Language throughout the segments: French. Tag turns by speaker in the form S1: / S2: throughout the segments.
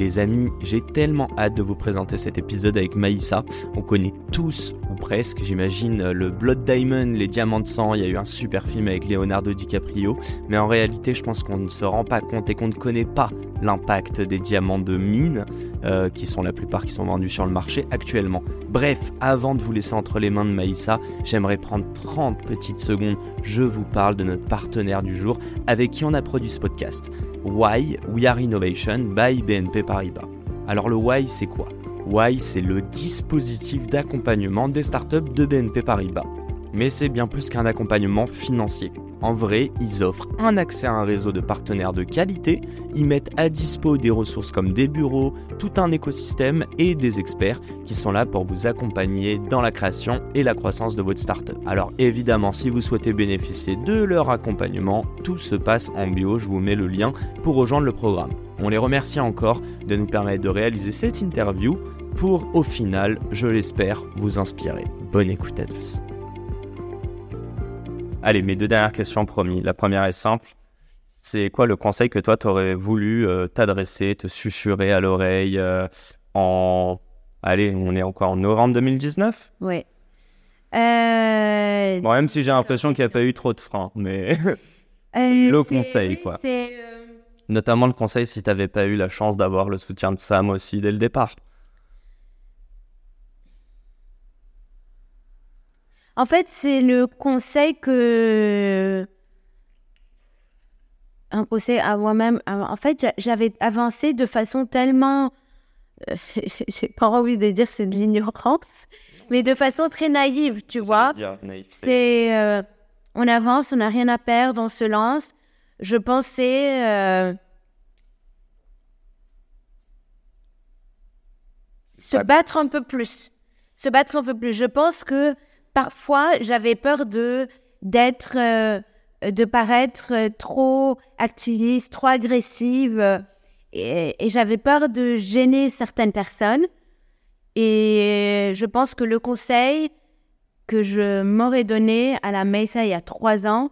S1: Les amis, j'ai tellement hâte de vous présenter cet épisode avec Maïssa. On connaît tous, ou presque, j'imagine, le Blood Diamond, les Diamants de sang. Il y a eu un super film avec Leonardo DiCaprio. Mais en réalité, je pense qu'on ne se rend pas compte et qu'on ne connaît pas l'impact des diamants de mine, euh, qui sont la plupart qui sont vendus sur le marché actuellement. Bref, avant de vous laisser entre les mains de Maïssa, j'aimerais prendre 30 petites secondes. Je vous parle de notre partenaire du jour avec qui on a produit ce podcast. Why We Are Innovation by BNP Paribas. Alors le Why c'est quoi? Why c'est le dispositif d'accompagnement des startups de BNP Paribas. Mais c'est bien plus qu'un accompagnement financier. En vrai, ils offrent un accès à un réseau de partenaires de qualité, ils mettent à dispo des ressources comme des bureaux, tout un écosystème et des experts qui sont là pour vous accompagner dans la création et la croissance de votre startup. Alors évidemment, si vous souhaitez bénéficier de leur accompagnement, tout se passe en bio, je vous mets le lien pour rejoindre le programme. On les remercie encore de nous permettre de réaliser cette interview pour au final, je l'espère, vous inspirer. Bonne écoute à tous. Allez, mes deux dernières questions promis. La première est simple. C'est quoi le conseil que toi, tu aurais voulu euh, t'adresser, te susurrer à l'oreille euh, en... Allez, on est encore en novembre 2019
S2: Ouais. Euh,
S1: Bon, même si j'ai l'impression qu'il n'y a pas eu trop de freins, mais
S2: euh,
S1: le conseil, quoi. notamment le conseil si tu n'avais pas eu la chance d'avoir le soutien de Sam aussi dès le départ.
S2: En fait, c'est le conseil que. Un conseil à moi-même. En fait, j'a- j'avais avancé de façon tellement. euh, J'ai pas envie de dire c'est de l'ignorance, mais de façon très naïve, tu vois. C'est. euh, on avance, on n'a rien à perdre, on se lance. Je pensais. euh, se battre un peu plus. Se battre un peu plus. Je pense que parfois, j'avais peur de d'être, euh, de paraître trop activiste, trop agressive. et et j'avais peur de gêner certaines personnes. Et je pense que le conseil que je m'aurais donné à la Mesa il y a trois ans,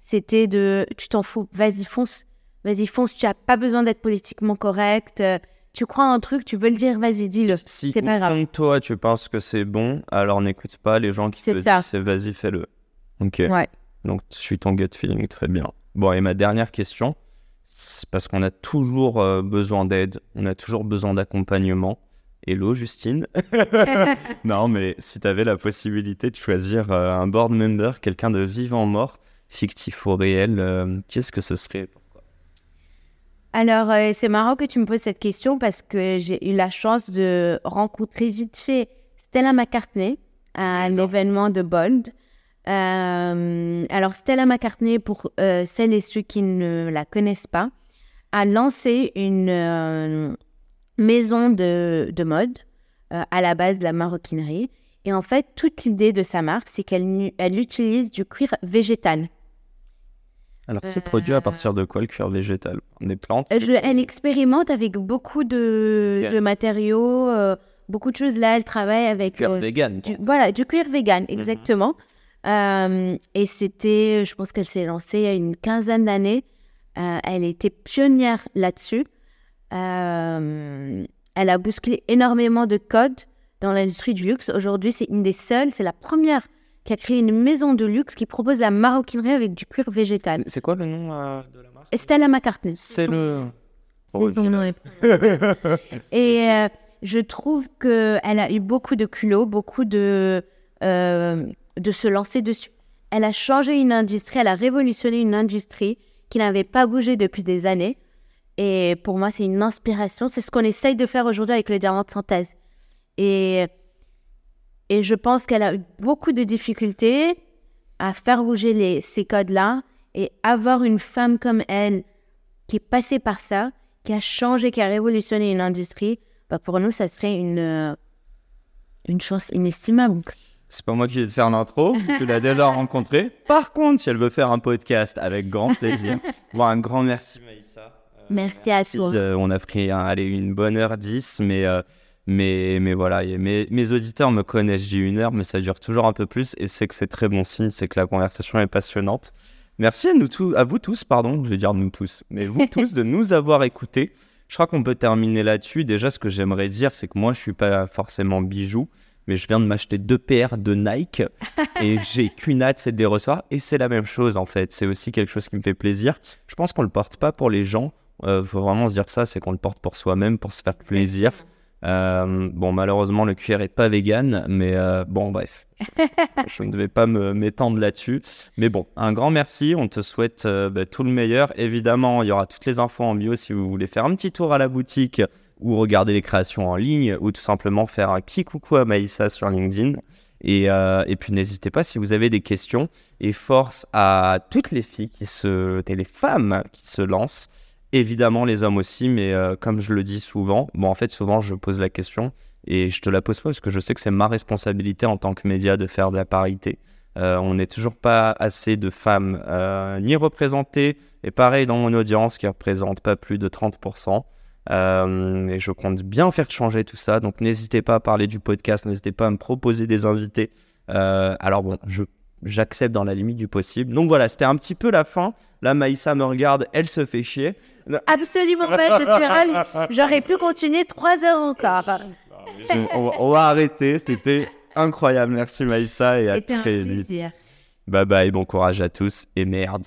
S2: c'était de tu t'en fous, vas-y fonce, vas-y fonce, tu n'as pas besoin d'être politiquement correct. Tu crois en un truc, tu veux le dire, vas-y, dis-le.
S1: Si
S2: C'est pas grave.
S1: toi tu penses que c'est bon, alors n'écoute pas les gens qui te
S2: ça.
S1: disent c'est vas-y fais-le. Ok.
S2: Ouais.
S1: Donc je suis ton gut feeling très bien. Bon et ma dernière question, c'est parce qu'on a toujours euh, besoin d'aide, on a toujours besoin d'accompagnement. Hello Justine. non mais si tu avais la possibilité de choisir euh, un board member, quelqu'un de vivant mort, fictif ou réel, euh, qu'est-ce que ce serait
S2: Alors, euh, c'est marrant que tu me poses cette question parce que j'ai eu la chance de rencontrer vite fait Stella McCartney à un événement de Bold. Euh, alors, Stella McCartney, pour euh, celles et ceux qui ne la connaissent pas, a lancé une maison de, de mode à la base de la maroquinerie. Et en fait, toute l'idée de sa marque, c'est qu'elle elle utilise du cuir végétal.
S1: Alors c'est produit à partir de quoi le cuir végétal? Des plantes?
S2: Euh, Je, elle expérimente avec beaucoup de, matériaux, euh, beaucoup de choses. Là, elle travaille avec
S1: Cuir
S2: euh,
S1: vegan.
S2: du, voilà, du cuir vegan,
S1: Mhm.
S2: exactement. Euh, et c'était, je pense qu'elle s'est lancée il y a une quinzaine d'années. Euh, elle était pionnière là-dessus. Euh, elle a bousculé énormément de codes dans l'industrie du luxe. Aujourd'hui, c'est une des seules, c'est la première qui a créé une maison de luxe qui propose la maroquinerie avec du cuir végétal.
S1: C'est- C'est quoi le nom euh, de la marque?
S2: Stella McCartney.
S1: C'est le.
S2: C'est son nom. Et euh, je trouve qu'elle a eu beaucoup de culot, beaucoup de, euh, de se lancer dessus. Elle a changé une industrie, elle a révolutionné une industrie qui n'avait pas bougé depuis des années. Et pour moi, c'est une inspiration. C'est ce qu'on essaye de faire aujourd'hui avec le diamant de synthèse. Et, et je pense qu'elle a eu beaucoup de difficultés à faire bouger les, ces codes-là. Et avoir une femme comme elle qui est passée par ça, qui a changé, qui a révolutionné une industrie, bah, pour nous, ça serait une, euh, une chance inestimable.
S1: C'est pas moi qui vais te faire l'intro, tu l'as déjà rencontré. Par contre, si elle veut faire un podcast, avec grand plaisir. Bon, un grand merci Maïssa.
S2: Euh, merci, à toi.
S1: on a pris allez, une bonne heure 10, mais, euh, mais, mais voilà, mes, mes auditeurs me connaissent, j'ai une heure, mais ça dure toujours un peu plus, et c'est que c'est très bon signe, c'est que la conversation est passionnante. Merci à, nous tous, à vous tous, pardon, je vais dire nous tous, mais vous tous de nous avoir écoutés. Je crois qu'on peut terminer là-dessus. Déjà, ce que j'aimerais dire, c'est que moi, je suis pas forcément bijou mais je viens de m'acheter deux paires de Nike et j'ai qu'une hâte, c'est de les recevoir. Et c'est la même chose en fait. C'est aussi quelque chose qui me fait plaisir. Je pense qu'on le porte pas pour les gens. Il euh, faut vraiment se dire ça, c'est qu'on le porte pour soi-même, pour se faire plaisir. Euh, bon, malheureusement, le cuir est pas vegan, mais euh, bon, bref, je, ne devais pas m'étendre là-dessus. Mais bon, un grand merci. On te souhaite bah, tout le meilleur. Évidemment, il y aura toutes les infos en bio si vous voulez faire un petit tour à la boutique ou regarder les créations en ligne, ou tout simplement faire un petit coucou à Maïssa sur LinkedIn. Et, euh, et puis n'hésitez pas si vous avez des questions. Et force à toutes les filles qui se, et les femmes qui se lancent. Évidemment les hommes aussi, mais euh, comme je le dis souvent, bon en fait souvent je pose la question et je te la pose pas parce que je sais que c'est ma responsabilité en tant que média de faire de la parité. Euh, on n'est toujours pas assez de femmes ni représentées et pareil dans mon audience qui représente pas plus de 30%. Euh, et je compte bien faire changer tout ça. Donc n'hésitez pas à parler du podcast, n'hésitez pas à me proposer des invités. Euh, alors bon, j'accepte dans la limite du possible. Donc voilà, c'était un petit peu la fin. Là, Maïssa me regarde, elle se fait chier.
S2: Absolument pas, je suis ravie. J'aurais pu continuer trois heures encore.
S1: on, va, arrêter, c'était incroyable. Merci Maïssa et à très vite. Bye bye, bon courage à tous et merde.